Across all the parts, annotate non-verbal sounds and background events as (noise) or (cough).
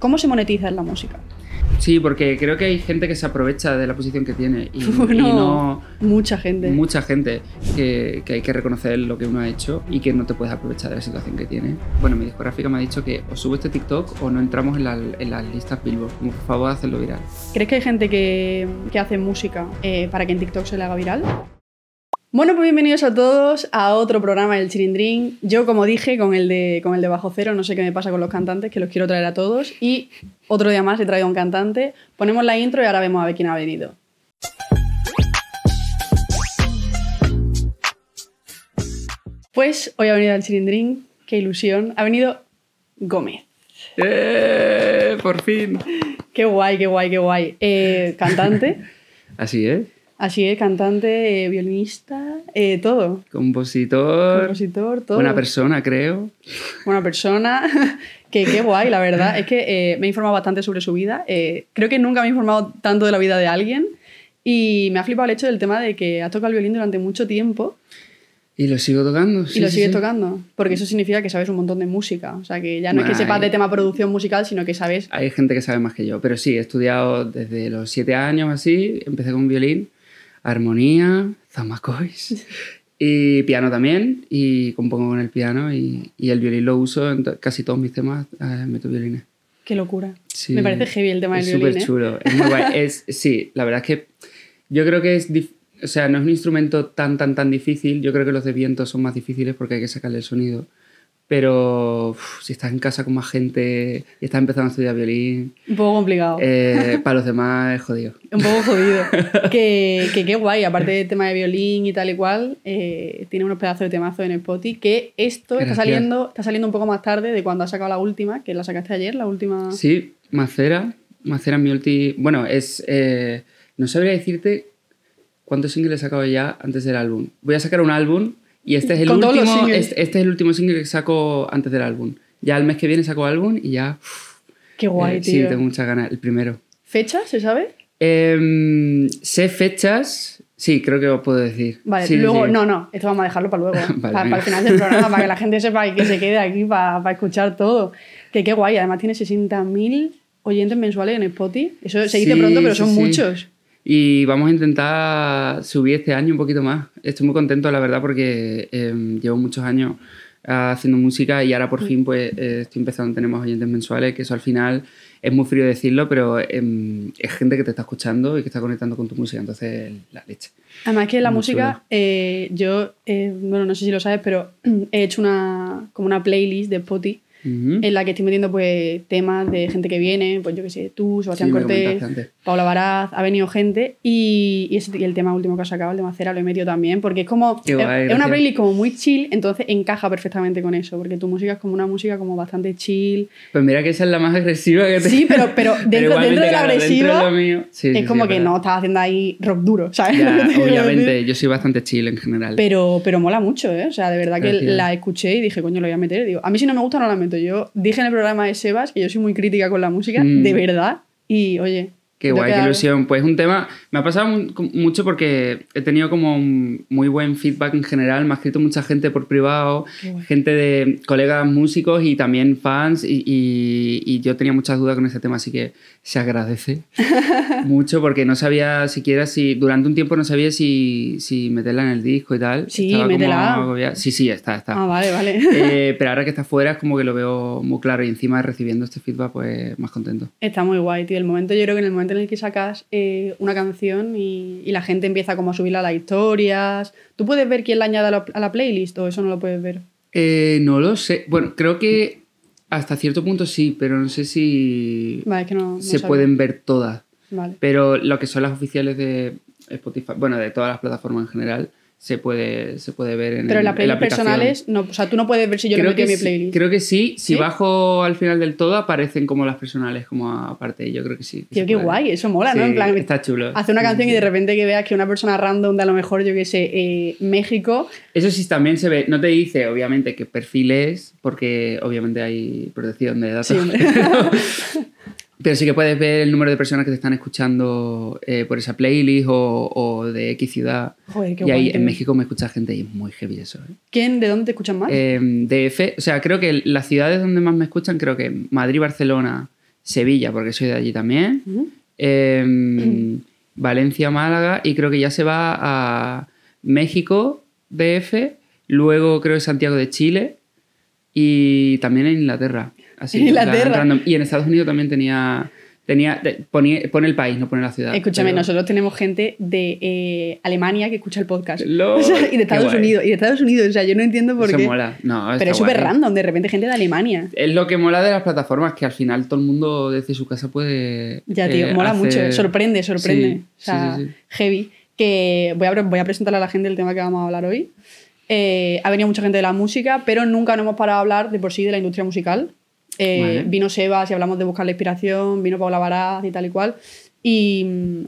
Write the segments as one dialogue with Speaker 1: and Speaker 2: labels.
Speaker 1: ¿Cómo se monetiza en la música?
Speaker 2: Sí, porque creo que hay gente que se aprovecha de la posición que tiene y, (laughs) no
Speaker 1: mucha gente.
Speaker 2: mucha gente que, que hay que reconocer lo que uno ha hecho y que no te puedes aprovechar de la situación que tiene. Bueno, mi discográfica me ha dicho que o subo este TikTok o no entramos en, la- en las listas Billboard. Como, por favor, hacerlo viral.
Speaker 1: ¿Crees que hay gente que, que hace música eh, para que en TikTok se le haga viral? Bueno, pues bienvenidos a todos a otro programa del Chirindrín. Yo, como dije, con el, de, con el de Bajo Cero, no sé qué me pasa con los cantantes, que los quiero traer a todos. Y otro día más he traído a un cantante. Ponemos la intro y ahora vemos a ver quién ha venido. Pues hoy ha venido al Chirindrín, qué ilusión. Ha venido Gómez.
Speaker 2: ¡Eh! ¡Por fin!
Speaker 1: Qué guay, qué guay, qué guay. Eh, cantante, (laughs)
Speaker 2: Así es.
Speaker 1: Así es, cantante, eh, violinista, eh, todo.
Speaker 2: Compositor.
Speaker 1: Compositor, todo.
Speaker 2: Buena persona, creo.
Speaker 1: Buena persona. (laughs) que qué guay, la verdad. Es que eh, me he informado bastante sobre su vida. Eh, creo que nunca me he informado tanto de la vida de alguien. Y me ha flipado el hecho del tema de que has tocado el violín durante mucho tiempo
Speaker 2: Y lo sigo tocando.
Speaker 1: y
Speaker 2: sí,
Speaker 1: lo
Speaker 2: sí,
Speaker 1: sigues
Speaker 2: sí.
Speaker 1: tocando. Porque eso significa que sabes un montón de música. O sea, que ya no es que sepas de tema producción musical, sino que sabes
Speaker 2: Hay gente que sabe más que yo, pero sí, he estudiado desde los siete años así, empecé con violín, armonía, zamacois (laughs) y piano también, y compongo con el piano y, y el violín lo uso en to- casi todos mis temas, eh, meto violines.
Speaker 1: qué locura.
Speaker 2: Sí.
Speaker 1: Me parece heavy el tema del violín.
Speaker 2: súper
Speaker 1: ¿eh?
Speaker 2: chulo, es muy guay. (laughs) Es, sí, la verdad es que yo creo que es, o sea, no es un instrumento tan, tan, tan difícil, yo creo que los de viento son más difíciles porque hay que sacarle el sonido. Pero uf, si estás en casa con más gente y estás empezando a estudiar violín,
Speaker 1: Un poco complicado.
Speaker 2: eh, para los (laughs) demás es jodido.
Speaker 1: Un poco jodido. (laughs) que, que qué guay, aparte del tema de violín y tal y cual, eh, tiene unos pedazos de temazo en Spotify. Que esto está saliendo, está saliendo un poco más tarde de cuando has sacado la última, que la sacaste ayer, la última.
Speaker 2: Sí, Macera. Macera mi ulti. Bueno, es. eh, no sabría decirte cuántos singles he sacado ya antes del álbum. Voy a sacar un álbum y este es el último. Este, este es el último single que saco antes del álbum. Ya el mes que viene saco álbum y ya.
Speaker 1: Qué guay,
Speaker 2: eh,
Speaker 1: tío.
Speaker 2: Sí, tengo muchas ganas. El primero.
Speaker 1: ¿Fecha, se sabe?
Speaker 2: Em, sé fechas. Sí, creo que os puedo decir.
Speaker 1: Vale,
Speaker 2: Sí,
Speaker 1: luego,
Speaker 2: sí.
Speaker 1: no, no, esto vamos a dejarlo para luego, (laughs)
Speaker 2: Vale,
Speaker 1: para,
Speaker 2: venga.
Speaker 1: el final del programa, para que la (laughs) gente sepa y que se quede aquí para, para escuchar todo. Que qué guay, además tiene 60.000 oyentes mensuales en Spotify. Eso se dice
Speaker 2: Sí,
Speaker 1: pronto, pero son muchos.
Speaker 2: Y vamos a intentar subir este año un poquito más. Estoy muy contento, la verdad, porque eh, llevo muchos años ah, haciendo música y ahora por fin pues eh, estoy empezando a tener más oyentes mensuales, que eso al final es muy frío decirlo, pero em, es gente que te está escuchando y que está conectando con tu música, entonces la leche.
Speaker 1: Además que la
Speaker 2: Muy
Speaker 1: música, eh, yo, eh, bueno, no sé si lo sabes, pero (clears throat) he hecho una, como una playlist de Spotify En la que estoy metiendo pues temas de gente que viene, pues yo que sé, tú, Sebastián
Speaker 2: Sí,
Speaker 1: Cortés. Paula Baraz, ha venido gente y, y, ese- y el tema último que has sacado, el de Macera, lo he metido también, porque es como,
Speaker 2: Qué
Speaker 1: es- una playlist como muy chill, entonces encaja perfectamente con eso, porque tu música es como una música como bastante chill,
Speaker 2: Pues mira que esa es la más agresiva que te...
Speaker 1: Sí, pero- (laughs) pero dentro-
Speaker 2: igualmente,
Speaker 1: dentro de la agresiva,
Speaker 2: Sí,
Speaker 1: es
Speaker 2: sí,
Speaker 1: como que
Speaker 2: verdad.
Speaker 1: no estás haciendo ahí rock duro, (laughs) ¿sabes?
Speaker 2: Ya, (laughs) obviamente, yo soy bastante chill en general.
Speaker 1: Pero, pero mola mucho, ¿eh? O sea, de verdad que la escuché y dije, coño, lo voy a meter. Digo, a mí si no me gusta, no la meto. Yo dije en el programa de Sebas que yo soy muy crítica con la música,
Speaker 2: Mm.
Speaker 1: de verdad. Y oye.
Speaker 2: Qué guay, qué ilusión. Pues un tema, me ha pasado mu- mucho porque he tenido como un muy buen feedback en general, me ha escrito mucha gente por privado, gente de colegas músicos y también fans y, y- y yo tenía muchas dudas con este tema, así que se agradece (laughs) mucho porque no sabía siquiera si, durante un tiempo no sabía si, si meterla en el disco y tal.
Speaker 1: Sí,
Speaker 2: Estaba
Speaker 1: métela.
Speaker 2: Sí, sí, está, está.
Speaker 1: Ah, vale, vale.
Speaker 2: Eh, (laughs) pero ahora que está fuera es como que lo veo muy claro y encima recibiendo este feedback pues más contento.
Speaker 1: Está muy guay, tío. El momento, yo creo que en el momento en el que sacas eh, una canción y, y la gente empieza como a subirla a las historias, ¿tú puedes ver quién la añade a la, a la playlist o eso no lo puedes ver?
Speaker 2: Eh, no lo sé. Bueno, creo que hasta cierto punto sí, pero no sé si
Speaker 1: Vale, es que no. no
Speaker 2: se pueden ver todas.
Speaker 1: Vale.
Speaker 2: Pero lo que son las oficiales de Spotify, bueno, de todas las plataformas en general, se puede, se puede ver en,
Speaker 1: Pero en las
Speaker 2: la
Speaker 1: playlists
Speaker 2: aplicación.
Speaker 1: personales, no, o sea, tú no puedes ver si yo
Speaker 2: creo,
Speaker 1: metí en
Speaker 2: que
Speaker 1: mi
Speaker 2: sí,
Speaker 1: playlist.
Speaker 2: creo que sí. Si
Speaker 1: ¿Sí?
Speaker 2: bajo al final del todo, aparecen como las personales, como aparte. Yo creo que sí.
Speaker 1: Tío, qué guay, eso mola, ¿no? En plan,
Speaker 2: está chulo.
Speaker 1: hace una canción y de repente que veas que una persona random de a lo mejor, yo qué sé, eh, México,
Speaker 2: Eso sí también se ve, no te dice obviamente qué perfil es, porque obviamente hay protección de datos. (laughs) Pero, sí que puedes ver el número de personas que te están escuchando eh, por esa playlist o, o de X ciudad.
Speaker 1: Joder, qué
Speaker 2: y ahí en. México me escucha gente y es muy heavy eso. ¿eh?
Speaker 1: ¿quién, de dónde te escuchan más?
Speaker 2: Eh, DF, o sea, creo que las ciudades donde más me escuchan, creo que Madrid, Barcelona, Sevilla, porque soy de allí también. Em, (clears throat) Valencia, Málaga y creo que ya se va a México, DF, luego creo que Santiago de Chile y también en Inglaterra. Así,
Speaker 1: En Inglaterra.
Speaker 2: random. Y en Estados Unidos también tenía... tenía ponía- pone el país, no pone la ciudad.
Speaker 1: Escúchame,
Speaker 2: pero-
Speaker 1: nosotros tenemos gente de eh, Alemania que escucha el podcast. (laughs) O sea, y de Estados. Unidos. Y de Estados Unidos. O sea, yo no entiendo por
Speaker 2: Eso
Speaker 1: qué.
Speaker 2: mola. No,
Speaker 1: Pero es súper random, de repente gente de Alemania.
Speaker 2: Es lo que mola de las plataformas, que al final todo el mundo desde su casa puede.
Speaker 1: Ya, tío,
Speaker 2: eh,
Speaker 1: mola
Speaker 2: hacer-
Speaker 1: mucho. Sorprende, sorprende.
Speaker 2: Sí,
Speaker 1: o sea,
Speaker 2: sí, sí,
Speaker 1: heavy. Que voy a, voy a presentarle a la gente el tema que vamos a hablar hoy. Eh, ha venido mucha gente de la música, pero nunca nos hemos parado a hablar de por sí de la industria musical. Eh,
Speaker 2: Vale.
Speaker 1: Vino Sebas y hablamos de buscar la inspiración, vino Paula Varaz y tal y cual. Y mm,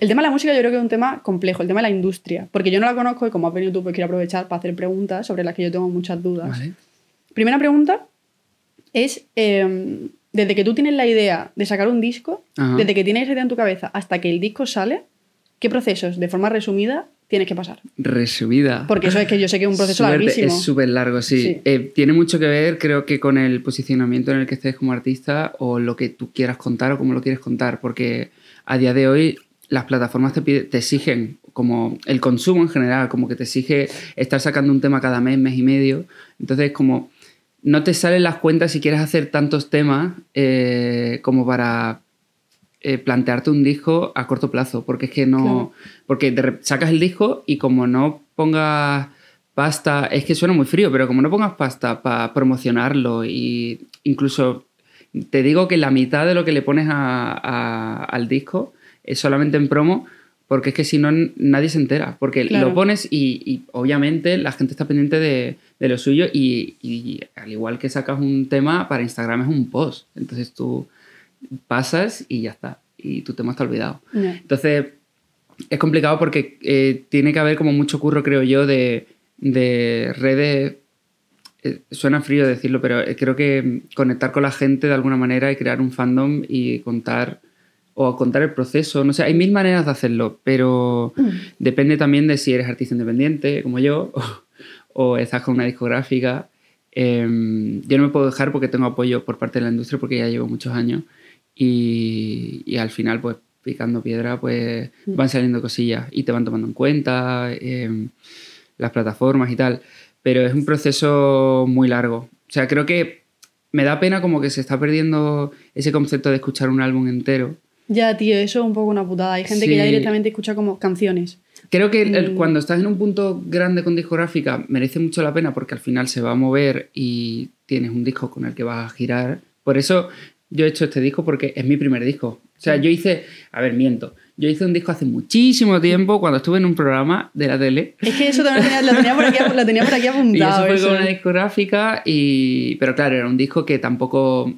Speaker 1: el tema de la música yo creo que es un tema complejo, el tema de la industria. Porque yo no la conozco y como has venido tú, pues quiero aprovechar para hacer preguntas sobre las que yo tengo muchas dudas.
Speaker 2: Vale.
Speaker 1: Primera pregunta es, eh, desde que tú tienes la idea de sacar un disco,
Speaker 2: Ajá.
Speaker 1: desde que tienes esa idea en tu cabeza hasta que el disco sale, ¿qué procesos, de forma resumida, tienes que pasar?
Speaker 2: Resumida.
Speaker 1: Porque eso es que yo sé que es un proceso
Speaker 2: Súper-
Speaker 1: larguísimo.
Speaker 2: Es súper largo, sí.
Speaker 1: Sí.
Speaker 2: Eh, tiene mucho que ver, creo que, con el posicionamiento en el que estés como artista o lo que tú quieras contar o cómo lo quieres contar. Porque a día de hoy las plataformas te, pide- te exigen, como el consumo en general, como que te exige estar sacando un tema cada mes, mes y medio. Entonces, como no te salen las cuentas si quieres hacer tantos temas eh, como para eh, plantearte un disco a corto plazo, porque es que no...
Speaker 1: Claro.
Speaker 2: Porque sacas el disco y como no pongas pasta, es que suena muy frío, pero como no pongas pasta para promocionarlo y incluso te digo que la mitad de lo que le pones a- a- al disco es solamente en promo, porque es que si no nadie se entera, porque
Speaker 1: Claro.
Speaker 2: lo pones y, y obviamente la gente está pendiente de, de lo suyo y, y al igual que sacas un tema para Instagram es un post, entonces tú pasas y ya está, y tu tema está olvidado.
Speaker 1: Ya.
Speaker 2: Entonces, es complicado porque eh, tiene que haber como mucho curro, creo yo, de, de redes. eh, suena frío decirlo, pero eh, creo que conectar con la gente de alguna manera y crear un fandom y contar o contar el proceso, no sé, hay mil maneras de hacerlo, pero depende también de si eres artista independiente, como yo, (laughs) o, o estás con una discográfica. Em, yo no me puedo dejar porque tengo apoyo por parte de la industria porque ya llevo muchos años y, y al final, pues picando piedra, pues van saliendo cosillas y te van tomando en cuenta em, las plataformas y tal. Pero es un proceso muy largo. O sea, creo que me da pena como que se está perdiendo ese concepto de escuchar un álbum entero.
Speaker 1: Ya, tío, eso es un poco una putada. Hay gente que ya directamente escucha como canciones.
Speaker 2: Creo que el-
Speaker 1: Mm.
Speaker 2: cuando estás en un punto grande con discográfica merece mucho la pena porque al final se va a mover y tienes un disco con el que vas a girar. Por eso yo he hecho este disco porque es mi primer disco. O sea, yo hice, a ver, miento, yo hice un disco hace muchísimo tiempo cuando estuve en un programa de la tele.
Speaker 1: Es que eso también lo tenía, por, aquí, lo tenía por aquí (laughs)
Speaker 2: Y eso
Speaker 1: apuntado.
Speaker 2: fue con una discográfica y... Pero claro, era un disco que tampoco...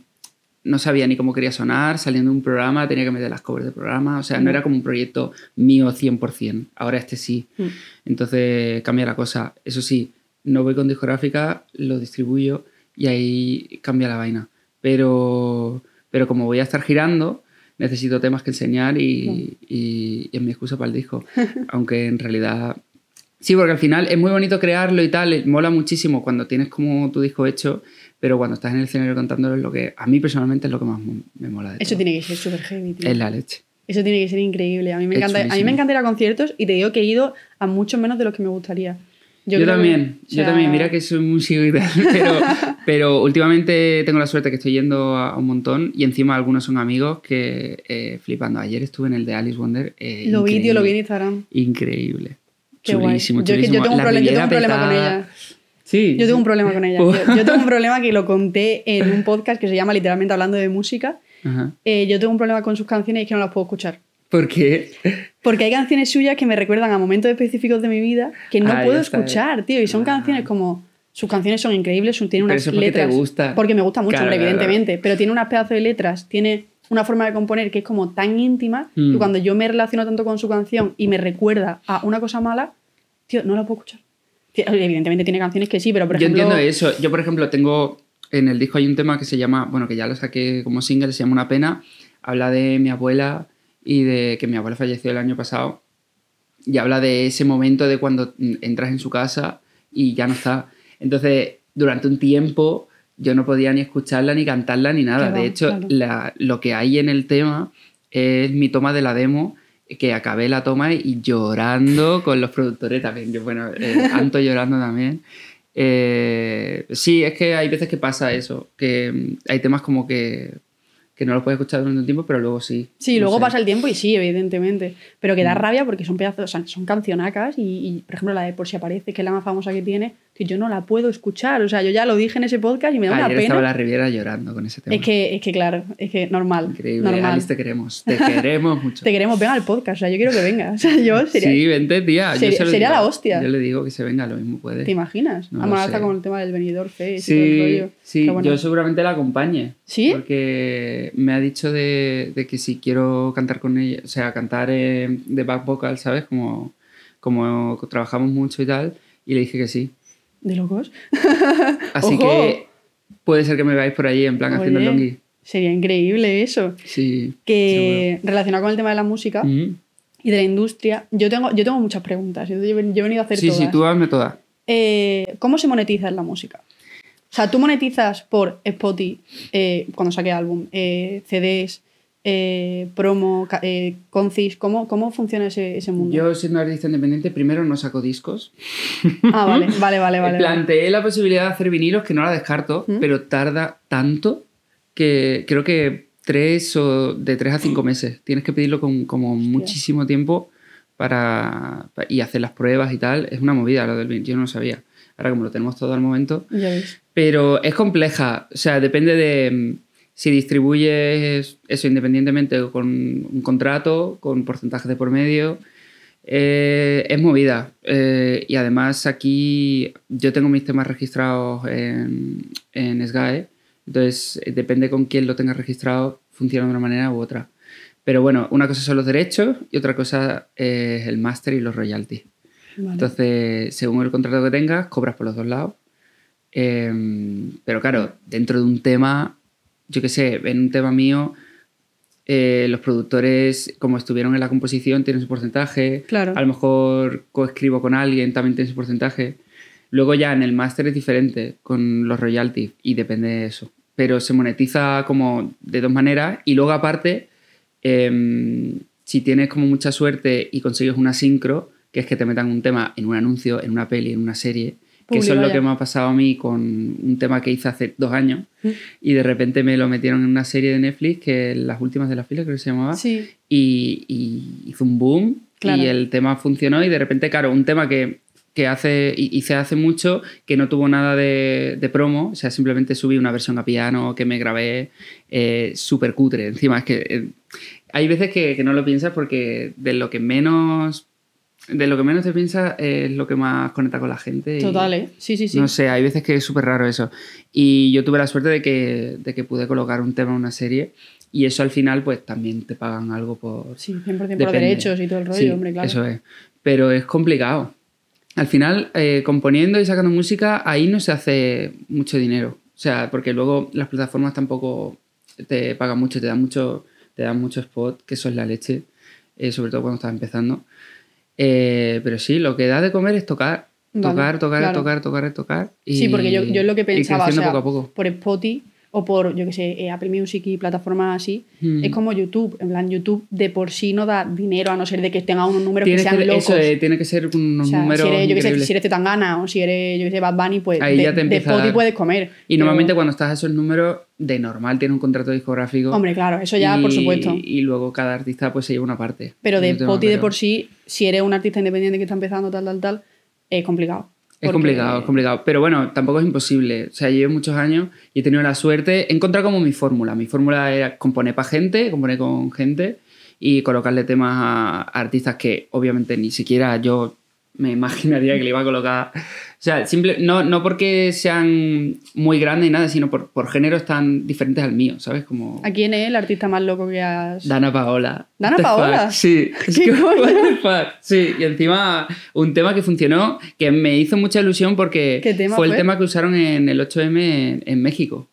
Speaker 2: No sabía ni cómo quería sonar, saliendo de un programa, tenía que meter las covers del programa, o sea, no era como un proyecto mío 100%, ahora este sí.
Speaker 1: Mm.
Speaker 2: Entonces cambia la cosa. Eso sí, no voy con discográfica, lo distribuyo y ahí cambia la vaina. Pero, pero como voy a estar girando, necesito temas que enseñar y, y- y es mi excusa para el disco. (laughs) Aunque en realidad... Sí, porque al final es muy bonito crearlo y tal, mola muchísimo cuando tienes como tu disco hecho, pero cuando estás en el escenario cantándolo es lo que a mí personalmente es lo que más me- mola de
Speaker 1: Eso
Speaker 2: todo.
Speaker 1: tiene que ser súper heavy, tío.
Speaker 2: Es la leche.
Speaker 1: Eso tiene que ser increíble. A mí me
Speaker 2: Es
Speaker 1: encanta, a mí me encanta ir a conciertos y te digo que he ido a mucho menos de lo que me gustaría.
Speaker 2: Yo,
Speaker 1: que-
Speaker 2: también, yo también, mira que soy músico y tal, (laughs) pero, (laughs) pero últimamente tengo la suerte que estoy yendo a un montón y encima algunos son amigos que eh, flipando. Ayer estuve en el de Alice Wonder. eh,
Speaker 1: Lo vi, tío, lo vi en Instagram.
Speaker 2: Increíble.
Speaker 1: Qué guay. Yo, yo tengo un problema, yo tengo un problema con ella.
Speaker 2: Sí.
Speaker 1: Yo tengo un problema con ella. (laughs) Yo, yo tengo un problema que lo conté en un podcast que se llama literalmente Hablando de Música. Eh, yo tengo un problema con sus canciones y es que no las puedo escuchar.
Speaker 2: ¿Por qué?
Speaker 1: Porque hay canciones suyas que me recuerdan a momentos específicos de mi vida que no
Speaker 2: Ah,
Speaker 1: puedo
Speaker 2: está.
Speaker 1: escuchar, tío. Y son
Speaker 2: Ah.
Speaker 1: canciones como. Sus canciones son increíbles,
Speaker 2: Pero
Speaker 1: unas
Speaker 2: eso es porque te
Speaker 1: letras.
Speaker 2: gusta.
Speaker 1: Porque me gusta mucho,
Speaker 2: Claro,
Speaker 1: hombre,
Speaker 2: claro,
Speaker 1: evidentemente. Pero tiene unas pedazos de letras, tiene una forma de componer que es como tan íntima
Speaker 2: Mm.
Speaker 1: que cuando yo me relaciono tanto con su canción y me recuerda a una cosa mala, tío, no la puedo escuchar. Tío, Evidentemente tiene canciones que sí, pero por
Speaker 2: Yo
Speaker 1: ejemplo.
Speaker 2: entiendo eso. Yo, por ejemplo, tengo. En el disco hay un tema que se llama. Bueno, que ya lo saqué como single, se llama Una Pena. Habla de mi abuela y de que mi abuela falleció el año pasado. Y habla de ese momento de cuando entras en su casa y ya no está. Entonces, durante un tiempo yo no podía ni escucharla, ni cantarla, ni nada.
Speaker 1: Claro,
Speaker 2: de hecho,
Speaker 1: claro.
Speaker 2: la- lo que hay en el tema es mi toma de la demo, que acabé la toma y llorando con los productores también. Yo, bueno, eh, Anto (laughs) llorando también. Eh, sí, es que hay veces que pasa eso, que hay temas como que, que no los puedes escuchar durante un tiempo, pero luego sí.
Speaker 1: Sí,
Speaker 2: No
Speaker 1: luego
Speaker 2: sé.
Speaker 1: pasa el tiempo y sí, evidentemente. Pero que da
Speaker 2: Mm.
Speaker 1: rabia porque son pedazos, son cancionacas y, y, por ejemplo, la de Por si aparece, que es la más famosa que tiene, que yo no la puedo escuchar. O sea, yo ya lo dije en ese podcast y me da una
Speaker 2: Ayer
Speaker 1: pena.
Speaker 2: estaba la Riviera llorando con ese tema.
Speaker 1: Es que, es que, claro, es que normal.
Speaker 2: Increíble,
Speaker 1: normal.
Speaker 2: Alice, te queremos. Te (laughs) queremos mucho.
Speaker 1: Te queremos, venga al podcast. O sea, yo quiero que venga. (laughs) O sea, yo sería.
Speaker 2: Sí, vente, tía.
Speaker 1: Sería-
Speaker 2: digo.
Speaker 1: la hostia.
Speaker 2: Yo le digo que se venga, lo mismo puede.
Speaker 1: ¿Te imaginas?
Speaker 2: No
Speaker 1: Vamos
Speaker 2: lo
Speaker 1: a
Speaker 2: sé.
Speaker 1: con el tema del venidor Fest y todo el
Speaker 2: Sí,
Speaker 1: rollo.
Speaker 2: sí
Speaker 1: Pero bueno.
Speaker 2: yo seguramente la acompañe.
Speaker 1: ¿Sí?
Speaker 2: Porque me ha dicho de, de que si quiero cantar con ella, o sea, cantar eh, de back vocal, ¿sabes? Como, como trabajamos mucho y tal, y le dije que sí.
Speaker 1: ¿De locos? (laughs)
Speaker 2: Así
Speaker 1: ¡Ojo!
Speaker 2: que puede ser que me veáis por ahí en plan haciendo el longi.
Speaker 1: Sería increíble eso.
Speaker 2: Sí.
Speaker 1: Que relacionado con el tema de la música y de la industria, yo tengo, yo tengo muchas preguntas. Yo, yo he venido a hacer
Speaker 2: Sí,
Speaker 1: todas.
Speaker 2: sí, tú hazme todas.
Speaker 1: Eh, ¿Cómo se monetiza en la música? O sea, tú monetizas por Spotify eh, cuando saque álbum, eh, CDs, eh, promo, eh, concis. ¿Cómo, ¿Cómo funciona ese, ese mundo?
Speaker 2: Yo, siendo artista independiente, primero no saco discos.
Speaker 1: Ah, (laughs) vale, vale, vale. vale,
Speaker 2: Planteé la posibilidad de hacer vinilos, que no la descarto,
Speaker 1: ¿Mm?
Speaker 2: pero tarda tanto que creo que tres o de tres a cinco meses. Tienes que pedirlo con como muchísimo tiempo para, pa- y hacer las pruebas y tal. Es una movida lo del vinilo, yo no lo sabía. Ahora como lo tenemos todo al momento.
Speaker 1: Ya ves.
Speaker 2: Pero es compleja, o sea, depende de mm, si distribuyes eso independientemente o con un contrato, con porcentajes de por medio. eh, es movida. Eh, y además aquí yo tengo mis temas registrados en, en SGAE, entonces eh, depende con quién lo tenga registrado, funciona de una manera u otra. Pero bueno, una cosa son los derechos y otra cosa es el máster y los royalties.
Speaker 1: Vale.
Speaker 2: Entonces, según el contrato que tengas, cobras por los dos lados. Eh, pero claro, dentro de un tema, yo qué sé, en un tema mío, eh, los productores, como estuvieron en la composición, tienen su porcentaje.
Speaker 1: Claro.
Speaker 2: A lo mejor coescribo con alguien, también tiene su porcentaje. Luego ya en el máster es diferente con los royalties y depende de eso. Pero se monetiza como de dos maneras y luego aparte, em, si tienes como mucha suerte y consigues una sincro, que es que te metan un tema en un anuncio, en una peli, en una serie, que eso es lo que me ha pasado a mí con un tema que hice hace dos años
Speaker 1: Mm.
Speaker 2: y de repente me lo metieron en una serie de Netflix que las últimas de la fila creo que se llamaba
Speaker 1: Sí,
Speaker 2: y, y hizo un boom
Speaker 1: Claro.
Speaker 2: y el tema funcionó y de repente, claro, un tema que, que hace, hice hace mucho que no tuvo nada de, de promo, o sea, simplemente subí una versión a piano que me grabé eh, súper cutre. Encima, es que eh, hay veces que, que no lo piensas porque de lo que menos... De lo que menos te piensas es lo que más conecta con la gente.
Speaker 1: total, ¿eh? Sí, sí, sí.
Speaker 2: no sé, hay veces que es súper raro eso. Y yo tuve la suerte de que, de que pude colocar un tema en una serie y eso al final pues también te pagan algo por...
Speaker 1: Sí, 100% por los
Speaker 2: Depende.
Speaker 1: derechos y todo el rollo,
Speaker 2: Sí,
Speaker 1: hombre, claro.
Speaker 2: Eso es. Pero es complicado. Al final, eh, componiendo y sacando música, ahí no se hace mucho dinero. O sea, porque luego las plataformas tampoco te pagan mucho, te dan mucho, te dan mucho spot, que eso es la leche, eh, sobre todo cuando estás empezando. Eh, pero sí, lo que da de comer es tocar.
Speaker 1: Vale,
Speaker 2: Tocar, tocar,
Speaker 1: claro.
Speaker 2: tocar, tocar, tocar. Y,
Speaker 1: Sí, porque yo, yo es lo que
Speaker 2: y
Speaker 1: pensaba, o sea,
Speaker 2: poco a poco.
Speaker 1: por Spotify o por, yo que sé, eh, Apple Music y plataformas así,
Speaker 2: Mm.
Speaker 1: es como YouTube. En plan, YouTube de por sí no da dinero a no ser de que tenga unos números
Speaker 2: Tiene
Speaker 1: que sean
Speaker 2: que,
Speaker 1: locos.
Speaker 2: eso, eh, tiene que ser unos
Speaker 1: o sea,
Speaker 2: números
Speaker 1: si eres, yo que sé, si eres Tangana o si eres, yo que sé, Bad Bunny, pues
Speaker 2: Ahí
Speaker 1: de,
Speaker 2: ya te
Speaker 1: de Spotify puedes comer.
Speaker 2: Y
Speaker 1: Pero-
Speaker 2: normalmente cuando estás a esos números, de normal tiene un contrato discográfico.
Speaker 1: Hombre, claro, eso ya, por supuesto.
Speaker 2: Y luego cada artista pues se lleva una parte.
Speaker 1: Pero de Spotify de por sí, si eres un artista independiente que está empezando, tal, tal, tal, es complicado.
Speaker 2: Es
Speaker 1: Porque-
Speaker 2: complicado, es complicado. Pero bueno, tampoco es imposible. O sea, llevo muchos años y he tenido la suerte. He encontrado como mi fórmula. Mi fórmula era componer para gente, componer con gente y colocarle temas a artistas que obviamente ni siquiera yo me (laughs) imaginaría que le iba a colocar. O sea, simple, no, no porque sean muy grandes ni nada, sino por, por géneros tan diferentes al mío, ¿sabes? Como
Speaker 1: ¿A quién es el artista más loco que has...?
Speaker 2: Dana Paola.
Speaker 1: ¿Dana
Speaker 2: What
Speaker 1: Paola?
Speaker 2: Sí. Es (laughs)
Speaker 1: ¿Qué
Speaker 2: que, (laughs)
Speaker 1: coño?
Speaker 2: the fuck? Sí, y encima un tema que funcionó, que me hizo mucha ilusión porque
Speaker 1: ¿Qué tema
Speaker 2: fue el tema que usaron en el 8M en, en México.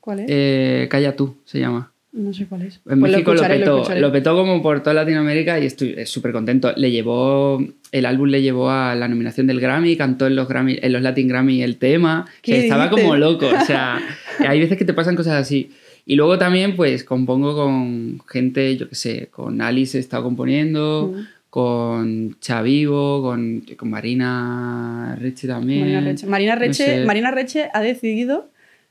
Speaker 1: ¿Cuál es?
Speaker 2: Eh, Calla tú, se llama.
Speaker 1: No sé cuál es.
Speaker 2: En
Speaker 1: Pues
Speaker 2: México lo,
Speaker 1: escucharé,
Speaker 2: petó,
Speaker 1: escucharé.
Speaker 2: lo petó como por toda Latinoamérica y estoy súper contento. Le llevó, el álbum le llevó a la nominación del Grammy, cantó en los Grammy, en los Latin Grammy el tema,
Speaker 1: ¿Qué
Speaker 2: que estaba como loco. O sea, (laughs) hay veces que te pasan cosas así. Y luego también, pues, compongo con gente, yo qué sé, con Alice he estado componiendo,
Speaker 1: Mm.
Speaker 2: con Chavivo, con, con Marina Reche también.
Speaker 1: Marina Reche. Marina
Speaker 2: No
Speaker 1: Reche,
Speaker 2: sé.
Speaker 1: Marina Reche ha decidido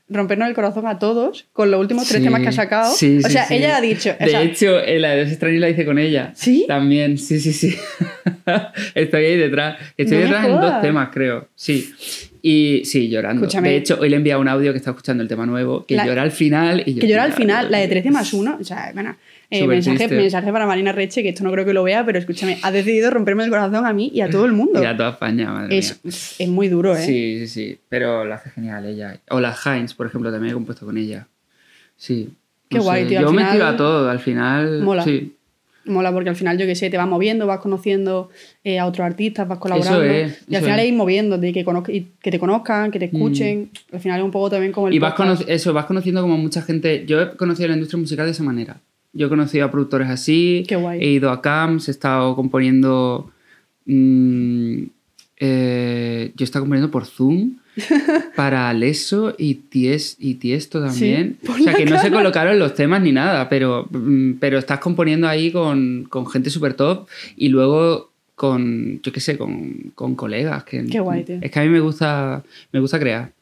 Speaker 1: rompernos el corazón a todos con los últimos tres
Speaker 2: Sí,
Speaker 1: temas que ha sacado.
Speaker 2: sí,
Speaker 1: o sea,
Speaker 2: sí.
Speaker 1: ella ha dicho. o
Speaker 2: De
Speaker 1: sea,
Speaker 2: hecho, la de Dos extraños la hice con ella.
Speaker 1: ¿Sí?
Speaker 2: También, sí, sí, sí. (laughs) Estoy ahí detrás. Estoy
Speaker 1: No
Speaker 2: detrás en dos temas, creo. Sí. Y sí, llorando.
Speaker 1: Escúchame.
Speaker 2: De hecho, hoy le he enviado un audio que está escuchando el tema nuevo, que
Speaker 1: La-
Speaker 2: llora al final. Y yo,
Speaker 1: que llora al
Speaker 2: "Mira,
Speaker 1: final, la de
Speaker 2: Dios
Speaker 1: 13
Speaker 2: mío".
Speaker 1: más 1. O sea, bueno, eh, mensaje, mensaje para Marina Reche, que esto no creo que lo vea, pero escúchame, ha decidido romperme el corazón a mí y a todo el (laughs) mundo.
Speaker 2: Y a toda España, madre
Speaker 1: es,
Speaker 2: mía.
Speaker 1: es muy duro, ¿eh?
Speaker 2: Sí, sí, sí. Pero lo hace genial ella. O la Heinz, por ejemplo, también he compuesto con ella. Sí.
Speaker 1: Qué guay, tío,
Speaker 2: Yo me
Speaker 1: final-
Speaker 2: tiro a todo, al final.
Speaker 1: Mola.
Speaker 2: Sí.
Speaker 1: Mola porque al final, yo que sé, te vas moviendo, vas conociendo eh, a otros artistas, vas colaborando.
Speaker 2: es,
Speaker 1: y al
Speaker 2: eso
Speaker 1: final
Speaker 2: es.
Speaker 1: ir moviéndote, que, conozca- que te conozcan, que te escuchen. Al final es un poco también como el
Speaker 2: Y vas, eso, vas conociendo como mucha gente. Yo he conocido la industria musical de esa manera. Yo he conocido a productores así.
Speaker 1: Qué guay.
Speaker 2: He ido a camps, he estado componiendo. mm, eh, yo he estado componiendo por Zoom (laughs) para Aleso y, Ties, y Tiesto también. o sea, que no se colocaron los temas ni nada, pero, mm, pero estás componiendo ahí con, con gente súper top y luego con, yo qué sé, con, con colegas. Que,
Speaker 1: Qué guay, tío.
Speaker 2: Es que a mí me gusta, me gusta crear.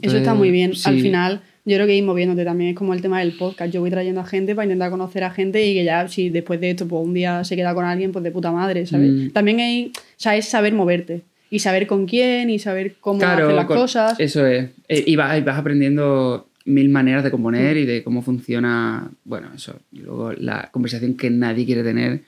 Speaker 1: Eso está muy bien. Al final, yo creo que ir moviéndote también es como el tema del podcast. Yo voy trayendo a gente para intentar conocer a gente y que ya, si después de esto, pues un día se queda con alguien, pues de puta madre, ¿sabes?
Speaker 2: Mm.
Speaker 1: También hay, o sea, es saber moverte y saber con quién y saber cómo
Speaker 2: Claro,
Speaker 1: hacer las
Speaker 2: con-
Speaker 1: cosas.
Speaker 2: Eso es. Eh, Y vas, y vas aprendiendo mil maneras de componer y de cómo funciona, bueno, eso. Y luego la conversación que nadie quiere tener,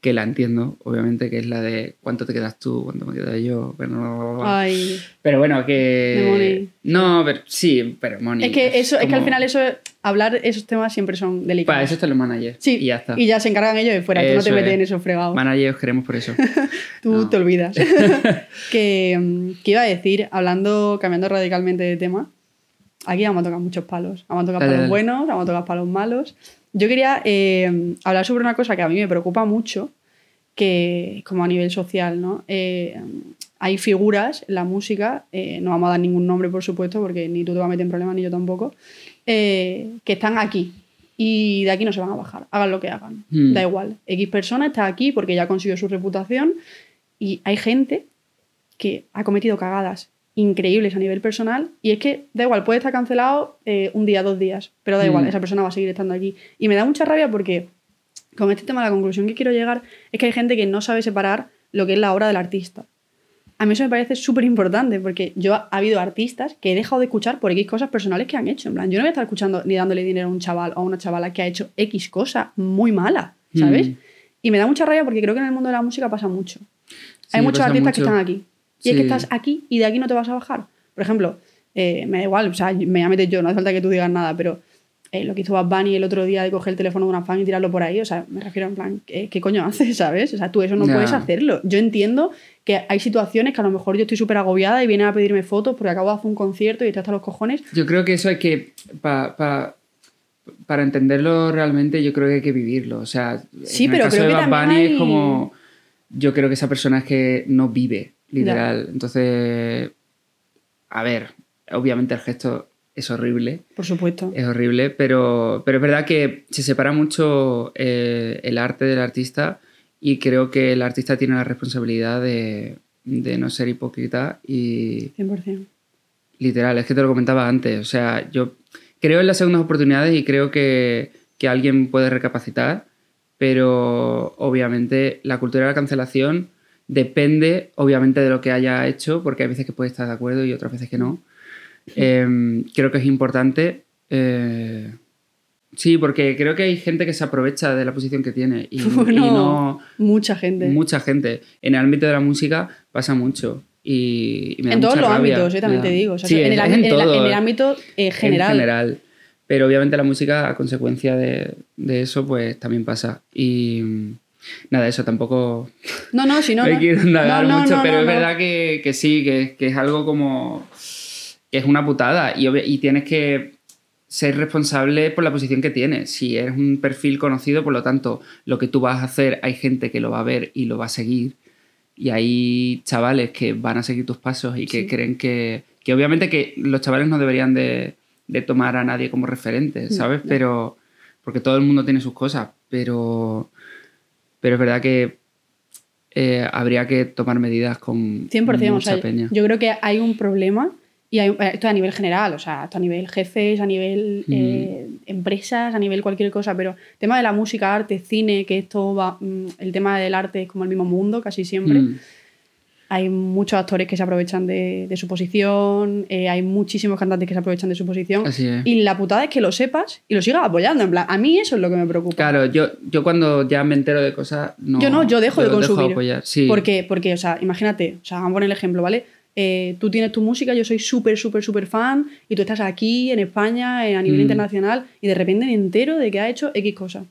Speaker 2: que la entiendo, obviamente, que es la de cuánto te quedas tú, cuánto me quedo yo. Pero,
Speaker 1: Ay,
Speaker 2: pero bueno, que... No, pero sí, pero money.
Speaker 1: es que eso, es que al
Speaker 2: como-
Speaker 1: final eso, hablar esos temas siempre son delicados.
Speaker 2: Para eso están los managers.
Speaker 1: Sí,
Speaker 2: Y ya está.
Speaker 1: Y ya se encargan ellos de fuera, tú no te
Speaker 2: Eso
Speaker 1: metes
Speaker 2: es.
Speaker 1: en esos fregados.
Speaker 2: Managers os queremos por eso. (laughs)
Speaker 1: Tú te olvidas. (laughs) que, mm, que iba a decir, hablando, cambiando radicalmente de tema, aquí vamos a tocar muchos palos. Vamos a tocar
Speaker 2: Dale,
Speaker 1: palos
Speaker 2: dale.
Speaker 1: buenos, vamos a tocar palos malos. Yo quería eh, hablar sobre una cosa que a mí me preocupa mucho, que como a nivel social, ¿no? Eh, hay figuras en la música, eh, no vamos a dar ningún nombre, por supuesto, porque ni tú te vas a meter en problemas, ni yo tampoco, que están aquí. Y de aquí no se van a bajar, hagan lo que hagan.
Speaker 2: Hmm.
Speaker 1: Da igual. X persona está aquí porque ya consiguió su reputación y hay gente que ha cometido cagadas increíbles a nivel personal y es que da igual, puede estar cancelado eh, un día, dos días, pero da igual,
Speaker 2: Mm.
Speaker 1: esa persona va a seguir estando aquí. Y me da mucha rabia porque con este tema la conclusión que quiero llegar es que hay gente que no sabe separar lo que es la obra del artista. A mí eso me parece súper importante porque yo ha habido artistas que he dejado de escuchar por X cosas personales que han hecho. En plan, yo no voy a estar escuchando ni dándole dinero a un chaval o a una chavala que ha hecho X cosa muy mala, ¿sabes?
Speaker 2: Mm.
Speaker 1: Y me da mucha rabia porque creo que en el mundo de la música pasa mucho. Hay
Speaker 2: Sí,
Speaker 1: muchos
Speaker 2: pasa
Speaker 1: artistas que
Speaker 2: mucho.
Speaker 1: están aquí. Y es que
Speaker 2: Sí.
Speaker 1: estás aquí y de aquí no te vas a bajar. Por ejemplo, eh, me da igual, o sea, me voy a meter yo, no hace falta que tú digas nada, pero eh, lo que hizo Bad Bunny el otro día de coger el teléfono de una fan y tirarlo por ahí, o sea, me refiero en plan, ¿qué, qué coño haces, (laughs) sabes? O sea, tú eso no
Speaker 2: Ya.
Speaker 1: puedes hacerlo. Yo entiendo que hay situaciones que a lo mejor yo estoy súper agobiada y vienen a pedirme fotos porque acabo de hacer un concierto y estoy hasta los cojones.
Speaker 2: Yo creo que eso hay que. pa- pa- para entenderlo realmente, yo creo que hay que vivirlo. O sea,
Speaker 1: Sí,
Speaker 2: en
Speaker 1: pero
Speaker 2: el caso
Speaker 1: creo
Speaker 2: de
Speaker 1: que
Speaker 2: Bad
Speaker 1: también
Speaker 2: Bunny
Speaker 1: hay-
Speaker 2: es como. Yo creo que esa persona es que no vive, literal. Entonces. A ver, obviamente el gesto es horrible.
Speaker 1: Por supuesto.
Speaker 2: Es horrible, pero, pero es verdad que se separa mucho eh, el arte del artista y creo que el artista tiene la responsabilidad de, de no ser hipócrita y,
Speaker 1: 100%.
Speaker 2: Literal, es que te lo comentaba antes. O sea, yo creo en las segundas oportunidades y creo que, que alguien puede recapacitar, pero obviamente la cultura de la cancelación depende, obviamente, de lo que haya hecho, porque hay veces que puede estar de acuerdo y otras veces que no. Eh, creo que es importante. eh, sí, porque creo que hay gente que se aprovecha de la posición que tiene y, (laughs) y
Speaker 1: Bueno,
Speaker 2: no
Speaker 1: mucha gente.
Speaker 2: mucha gente. En el ámbito de la música pasa mucho. Y, y me da
Speaker 1: en todos los
Speaker 2: rabia.
Speaker 1: ámbitos, eh, también te digo. O sea,
Speaker 2: Sí,
Speaker 1: en, el,
Speaker 2: es
Speaker 1: ámbi- en el-
Speaker 2: todo,
Speaker 1: en el ámbito eh, general.
Speaker 2: En general. Pero obviamente la música, a consecuencia de, de eso, pues también pasa. Y nada, eso tampoco
Speaker 1: No, no, si no. (laughs) no.
Speaker 2: quiero indagar
Speaker 1: No, no,
Speaker 2: mucho,
Speaker 1: no,
Speaker 2: pero
Speaker 1: no,
Speaker 2: es
Speaker 1: no.
Speaker 2: verdad que, que sí, que, que es algo como. que es una putada. Y, y tienes que ser responsable por la posición que tienes. Si eres un perfil conocido, por lo tanto, lo que tú vas a hacer, hay gente que lo va a ver y lo va a seguir. Y hay chavales que van a seguir tus pasos y que
Speaker 1: Sí.
Speaker 2: creen que, que obviamente que los chavales no deberían de, de tomar a nadie como referente,
Speaker 1: No,
Speaker 2: ¿sabes?
Speaker 1: no.
Speaker 2: Pero porque todo el mundo tiene sus cosas, pero, pero es verdad que eh, habría que tomar medidas con
Speaker 1: 100%, o
Speaker 2: mucha
Speaker 1: sea,
Speaker 2: peña.
Speaker 1: yo creo que hay un problema y hay, eh, esto a nivel general, o sea, esto a nivel jefes, a nivel
Speaker 2: Mm.
Speaker 1: eh, empresas, a nivel cualquier cosa, pero tema de la música, arte, cine, que esto va, mm, el tema del arte es como el mismo mundo casi siempre.
Speaker 2: Mm.
Speaker 1: Hay muchos actores que se aprovechan de, de su posición, eh, hay muchísimos cantantes que se aprovechan de su posición.
Speaker 2: Así es.
Speaker 1: Y la putada es que lo sepas y lo sigas apoyando. En plan, a mí eso es lo que me preocupa.
Speaker 2: Claro, yo, yo cuando ya me entero de cosas, no.
Speaker 1: yo no, yo dejo de
Speaker 2: Dejo
Speaker 1: consumir.
Speaker 2: apoyar. Sí.
Speaker 1: Porque, porque, o sea, imagínate, o sea, vamos a poner el ejemplo, ¿vale? Eh, tú tienes tu música, yo soy súper, súper, súper fan, y tú estás aquí en España, a nivel
Speaker 2: Mm.
Speaker 1: internacional, y de repente me entero de que ha hecho X cosa.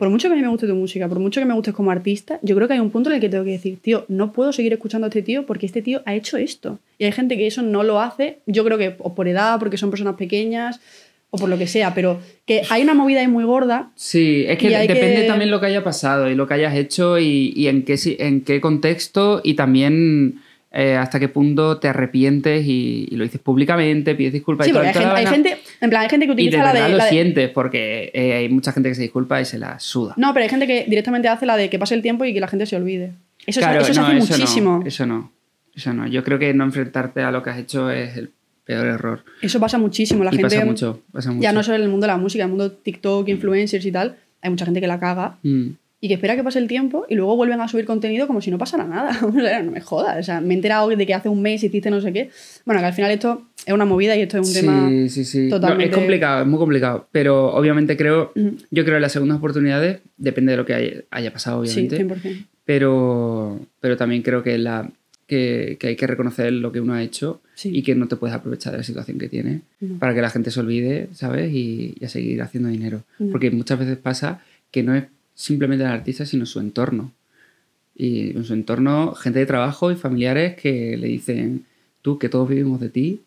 Speaker 1: Por mucho que a mí me guste tu música, por mucho que me gustes como artista, yo creo que hay un punto en el que tengo que decir, tío, no puedo seguir escuchando a este tío porque este tío ha hecho esto. Y hay gente que eso no lo hace, yo creo que o por edad, porque son personas pequeñas, o por lo que sea, pero que hay una movida ahí muy gorda
Speaker 2: Sí, es que depende
Speaker 1: que-
Speaker 2: también lo que haya pasado y lo que hayas hecho y, y en, qué, si- en qué contexto y también eh, hasta qué punto te arrepientes y, y lo dices públicamente, pides disculpas
Speaker 1: Sí,
Speaker 2: y todo.
Speaker 1: hay
Speaker 2: toda
Speaker 1: gente, hay gente, en plan, hay gente que
Speaker 2: y de
Speaker 1: utiliza la de,
Speaker 2: lo
Speaker 1: la de-
Speaker 2: sientes porque eh, hay mucha gente que se disculpa y se la suda.
Speaker 1: No, pero hay gente que directamente hace la de que pase el tiempo y que la gente se olvide. Eso, se- eso se
Speaker 2: no,
Speaker 1: hace
Speaker 2: eso
Speaker 1: muchísimo.
Speaker 2: No, eso no, eso no. Yo creo que no enfrentarte a lo que has hecho es el peor error.
Speaker 1: Eso pasa muchísimo. La
Speaker 2: y
Speaker 1: gente,
Speaker 2: pasa mucho, pasa mucho.
Speaker 1: ya no solo en el mundo de la música, en el mundo TikTok, influencers y tal, hay mucha gente que la caga
Speaker 2: Mm.
Speaker 1: Y que espera que pase el tiempo y luego vuelven a subir contenido como si no pasara nada. (laughs) O sea, no me jodas. O sea, me he enterado de que hace un mes hiciste no sé qué. Bueno, que al final esto es una movida y esto es un
Speaker 2: sí,
Speaker 1: tema.
Speaker 2: Sí, sí, No,
Speaker 1: totalmente-
Speaker 2: es complicado, es muy complicado. Pero obviamente creo, yo creo que las segundas oportunidades, depende de lo que haya, haya pasado,
Speaker 1: Sí,
Speaker 2: obviamente.
Speaker 1: 100%.
Speaker 2: pero, pero también creo que, la, que, que hay que reconocer lo que uno ha hecho
Speaker 1: Sí.
Speaker 2: y que no te puedes aprovechar de la situación que tienes
Speaker 1: No.
Speaker 2: para que la gente se olvide, ¿sabes? Y, y a seguir haciendo dinero.
Speaker 1: No.
Speaker 2: Porque muchas veces pasa que no es simplemente el artista, sino su entorno. Y en su entorno, gente de trabajo y familiares que le dicen, tú, que todos vivimos de ti,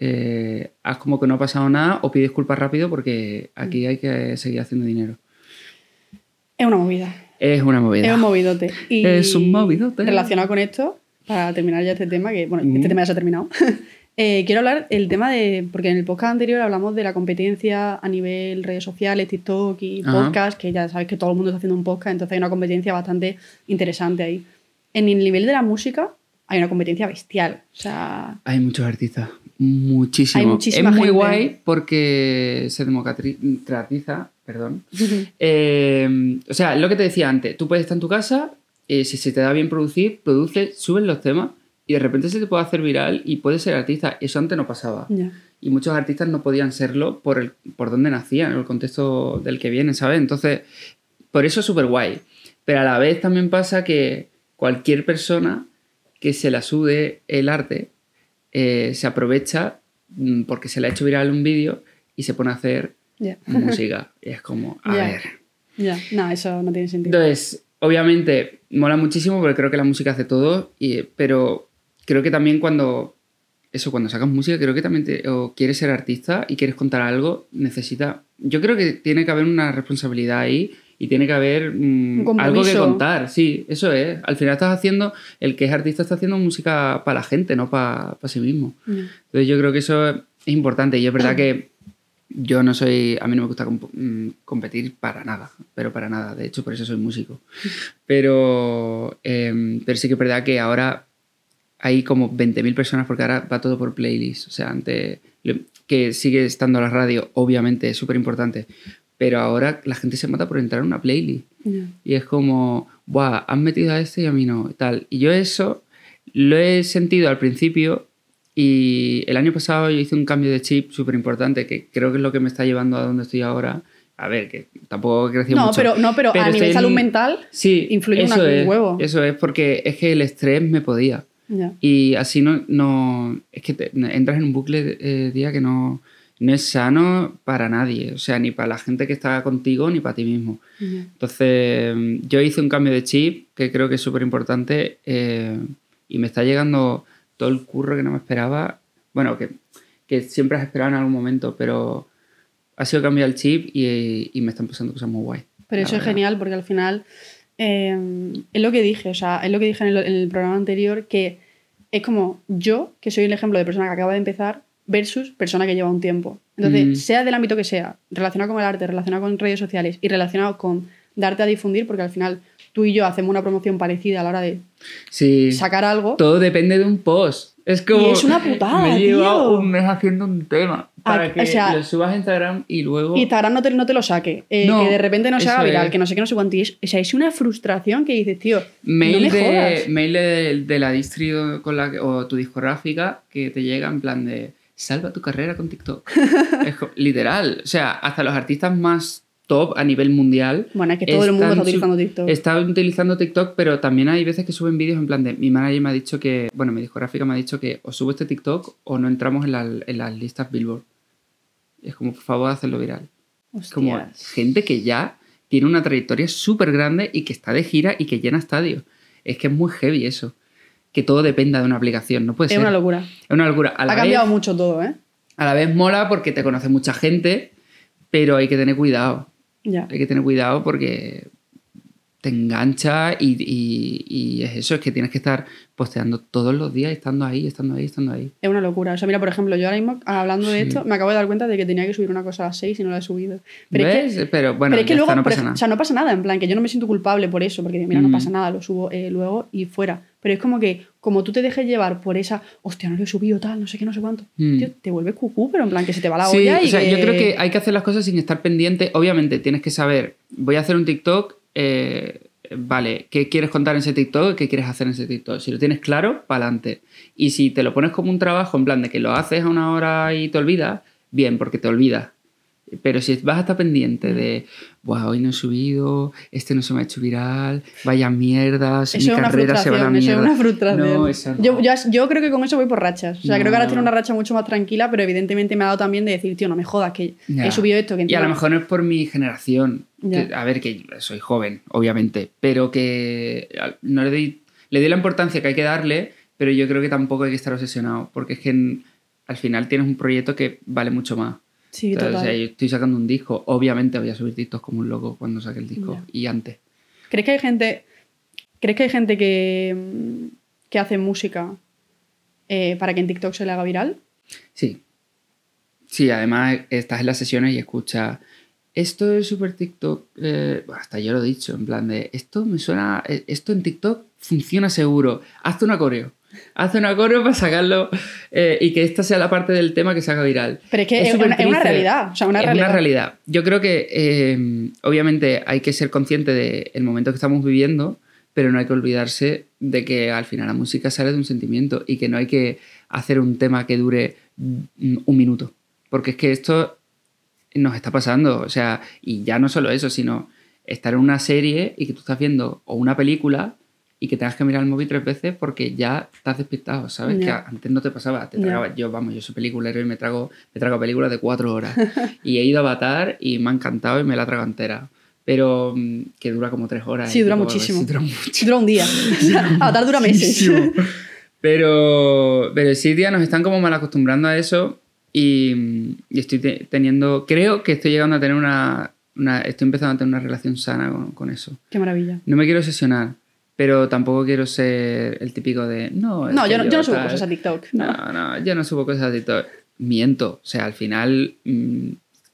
Speaker 2: eh, haz como que no ha pasado nada o pide disculpas rápido porque aquí hay que seguir haciendo dinero.
Speaker 1: Es una movida.
Speaker 2: Es una movida.
Speaker 1: Es un movidote. Y
Speaker 2: Es un movidote.
Speaker 1: Relacionado con esto, para terminar ya este tema, que bueno, este tema ya se ha terminado. (laughs) eh, quiero hablar el tema de. Porque en el podcast anterior hablamos de la competencia a nivel redes sociales, TikTok y
Speaker 2: Ajá.
Speaker 1: podcast, que ya sabes que todo el mundo está haciendo un podcast, entonces hay una competencia bastante interesante ahí. En el nivel de la música hay una competencia bestial. O sea.
Speaker 2: Hay muchos artistas, muchísimo.
Speaker 1: Hay muchísima
Speaker 2: es muy
Speaker 1: gente.
Speaker 2: guay porque se democratiza, perdón. Eh, o sea, lo que te decía antes, tú puedes estar en tu casa, eh, si se te da bien producir, produces, subes los temas y de repente se te puede hacer viral y puedes ser artista. Eso antes no pasaba. Y muchos artistas no podían serlo por, el, por donde nacían, el contexto del que vienen, ¿sabes? Entonces, por eso es súper guay. Pero a la vez también pasa que cualquier persona que se la sude el arte eh, se aprovecha mm, porque se le ha hecho viral un vídeo y se pone a hacer (laughs) música. y es como, a ver.
Speaker 1: Ya. No, eso no tiene sentido.
Speaker 2: Entonces, obviamente, mola muchísimo porque creo que la música hace todo, y, pero creo que también cuando. Eso, cuando sacas música, creo que también te, o quieres ser artista y quieres contar algo, necesita. Yo creo que tiene que haber una responsabilidad ahí y tiene que haber mm,
Speaker 1: compromiso.
Speaker 2: algo que contar. Sí, eso es. Al final estás haciendo. El que es artista está haciendo música para la gente, no para sí mismo.
Speaker 1: Ya.
Speaker 2: Entonces yo creo que eso es importante y es verdad (clears throat) que yo no soy, a mí no me gusta comp- mm, competir para nada, pero para nada, de hecho por eso soy músico. (laughs) Pero, em, pero sí que es verdad que ahora hay como 20.000 personas porque ahora va todo por playlist, o sea, antes que sigue estando la radio, obviamente es súper importante, pero ahora la gente se mata por entrar en una playlist.
Speaker 1: Ya.
Speaker 2: Y es como, Buah, has metido a este y a mí no, tal. Y yo eso lo he sentido al principio y el año pasado yo hice un cambio de chip súper importante que creo que es lo que me está llevando a donde estoy ahora. A ver, que tampoco he crecido
Speaker 1: No,
Speaker 2: mucho.
Speaker 1: pero, no, pero, a
Speaker 2: estoy
Speaker 1: nivel salud mental,
Speaker 2: Sí,
Speaker 1: influye un huevo.
Speaker 2: Eso es porque es que el estrés me podía.
Speaker 1: Ya.
Speaker 2: Y así no, no es que te- entras en un bucle eh, día que no, no es sano para nadie, o sea, ni para la gente que está contigo ni para ti mismo.
Speaker 1: ya.
Speaker 2: Entonces, mm, yo hice un cambio de chip que creo que es súper importante eh, y me está llegando todo el curro que no me esperaba. Bueno, que, que siempre has esperado en algún momento, pero ha sido cambiar el chip y, y me están pasando cosas muy guay.
Speaker 1: Pero eso es genial porque al final eh, es lo que dije, o sea, es lo que dije en el, en el programa anterior, que es como yo, que soy el ejemplo de persona que acaba de empezar, versus persona que lleva un tiempo. Entonces,
Speaker 2: Mm.
Speaker 1: sea del ámbito que sea, relacionado con el arte, relacionado con redes sociales y relacionado con darte a difundir, porque al final tú y yo hacemos una promoción parecida a la hora de
Speaker 2: Sí.
Speaker 1: sacar algo.
Speaker 2: Todo depende de un post. Es como.
Speaker 1: Y es una putada,
Speaker 2: Me he llevado
Speaker 1: tío.
Speaker 2: un mes haciendo un tema para que
Speaker 1: o sea,
Speaker 2: lo subas a Instagram y luego.
Speaker 1: Instagram no te, no te lo saque, eh,
Speaker 2: No,
Speaker 1: que de repente no se haga viral,
Speaker 2: es.
Speaker 1: que no sé qué, no sé cuánto. Es, o sea, es una frustración que dices, tío,
Speaker 2: Mail,
Speaker 1: no me
Speaker 2: de,
Speaker 1: jodas.
Speaker 2: mail de, de la distri con la que- o tu discográfica que te llega en plan de salva tu carrera con TikTok. (laughs) es literal. O sea, hasta los artistas más top a nivel mundial.
Speaker 1: Bueno, es que todo el mundo está utilizando TikTok.
Speaker 2: Están utilizando TikTok, pero también hay veces que suben vídeos en plan de mi manager me ha dicho que, bueno, mi discográfica me ha dicho que o subo este TikTok o no entramos en, la- en las listas Billboard. Es como, por favor, hacerlo viral. Es como
Speaker 1: Hostias.
Speaker 2: gente que ya tiene una trayectoria súper grande y que está de gira y que llena estadios. Es que es muy heavy eso. Que todo dependa de una aplicación, no puede
Speaker 1: Es
Speaker 2: ser.
Speaker 1: una locura.
Speaker 2: Es una locura. A la,
Speaker 1: Ha
Speaker 2: vez,
Speaker 1: cambiado mucho todo, ¿eh?
Speaker 2: a la vez mola porque te conoce mucha gente, pero hay que tener cuidado.
Speaker 1: Ya.
Speaker 2: Hay que tener cuidado porque te engancha y, y- y es eso, es que tienes que estar posteando todos los días, estando ahí, estando ahí, estando ahí.
Speaker 1: Es una locura. O sea, mira, por ejemplo, yo ahora mismo, hablando de
Speaker 2: Sí.
Speaker 1: esto, me acabo de dar cuenta de que tenía que subir una cosa a las 6 y no la he subido. Pero es
Speaker 2: ¿Ves?
Speaker 1: que,
Speaker 2: pero bueno,
Speaker 1: pero es que luego,
Speaker 2: no pasa nada.
Speaker 1: o sea, no pasa nada, en plan, que yo no me siento culpable por eso, porque mira, no
Speaker 2: Mm.
Speaker 1: pasa nada, lo subo eh, luego y fuera. Pero es como que, como tú te dejes llevar por esa, hostia, no lo he subido tal, no sé qué, no sé cuánto,
Speaker 2: Mm.
Speaker 1: tío, te vuelves cucú, pero en plan, que se te va la
Speaker 2: Sí,
Speaker 1: olla y
Speaker 2: o sea,
Speaker 1: que-
Speaker 2: yo creo que hay que hacer las cosas sin estar pendiente. Obviamente, tienes que saber, voy a hacer un TikTok, eh, vale, ¿qué quieres contar en ese TikTok? ¿Qué quieres hacer en ese TikTok? Si lo tienes claro, para adelante. Y si te lo pones como un trabajo, en plan de que lo haces a una hora y te olvidas, bien, porque te olvidas. Pero si vas a estar pendiente de, wow, hoy no he subido, este no se me ha hecho viral, vaya mierdas,
Speaker 1: Eso
Speaker 2: mi carrera se va a la
Speaker 1: frustración, eso es
Speaker 2: mierda.
Speaker 1: una frustración.
Speaker 2: No, eso no.
Speaker 1: Yo, creo que con eso voy por rachas. O sea, creo que ahora tiene una racha mucho más tranquila, pero evidentemente me ha dado también de decir, tío, no me jodas, que
Speaker 2: Ya.
Speaker 1: he subido esto. Que
Speaker 2: Y a lo mejor no es por mi generación. Que- a ver, que soy joven, obviamente. Pero que no le doy, le doy la importancia que hay que darle, pero yo creo que tampoco hay que estar obsesionado. Porque es que en- al final tienes un proyecto que vale mucho más.
Speaker 1: Sí,
Speaker 2: Entonces,
Speaker 1: total.
Speaker 2: o sea, yo estoy sacando un disco. Obviamente voy a subir TikTok como un loco cuando saque el disco. Y antes.
Speaker 1: ¿Crees que hay gente, ¿crees que, hay gente que, mm, que hace música eh, para que en TikTok se le haga viral?
Speaker 2: Sí. Sí, además estás en las sesiones y escuchas. Esto es súper TikTok. eh, hasta yo lo he dicho, en plan de. Esto me suena. eh, Esto en TikTok funciona seguro. Hazte una coreo. Hazte una coreo para sacarlo eh, y que esta sea la parte del tema que se haga viral.
Speaker 1: Pero es que es, una, es una
Speaker 2: triste.
Speaker 1: realidad. O sea, una
Speaker 2: es
Speaker 1: realidad.
Speaker 2: una realidad. Yo creo que eh, obviamente hay que ser consciente del momento que estamos viviendo, pero no hay que olvidarse de que al final la música sale de un sentimiento y que no hay que hacer un tema que dure mm, un minuto. Porque es que esto nos está pasando. O sea, y ya no solo eso, sino estar en una serie y que tú estás viendo o una película y que tengas que mirar el móvil tres veces porque ya estás despistado, ¿sabes? Que antes no te pasaba, te
Speaker 1: Ya.
Speaker 2: tragaba, yo vamos, yo soy peliculero y me trago, me trago películas de cuatro horas. y he ido a Avatar y me ha encantado y me la he tragado entera. Pero mm, que dura como tres horas.
Speaker 1: Sí, dura
Speaker 2: tipo,
Speaker 1: muchísimo.
Speaker 2: sí, dura mucho.
Speaker 1: Dura un día. (laughs) Avatar dura meses.
Speaker 2: Pero, pero sí, tía, nos están como mal acostumbrando a eso y, y estoy te- teniendo, creo que estoy llegando a tener una, una- estoy empezando a tener una relación sana con, con eso.
Speaker 1: Qué maravilla.
Speaker 2: No me quiero obsesionar, pero tampoco quiero ser el típico de, no,
Speaker 1: No, yo no, yo no subo
Speaker 2: tal".
Speaker 1: cosas a TikTok. No.
Speaker 2: No, no, yo no subo cosas a TikTok. Miento, o sea, al final, mm,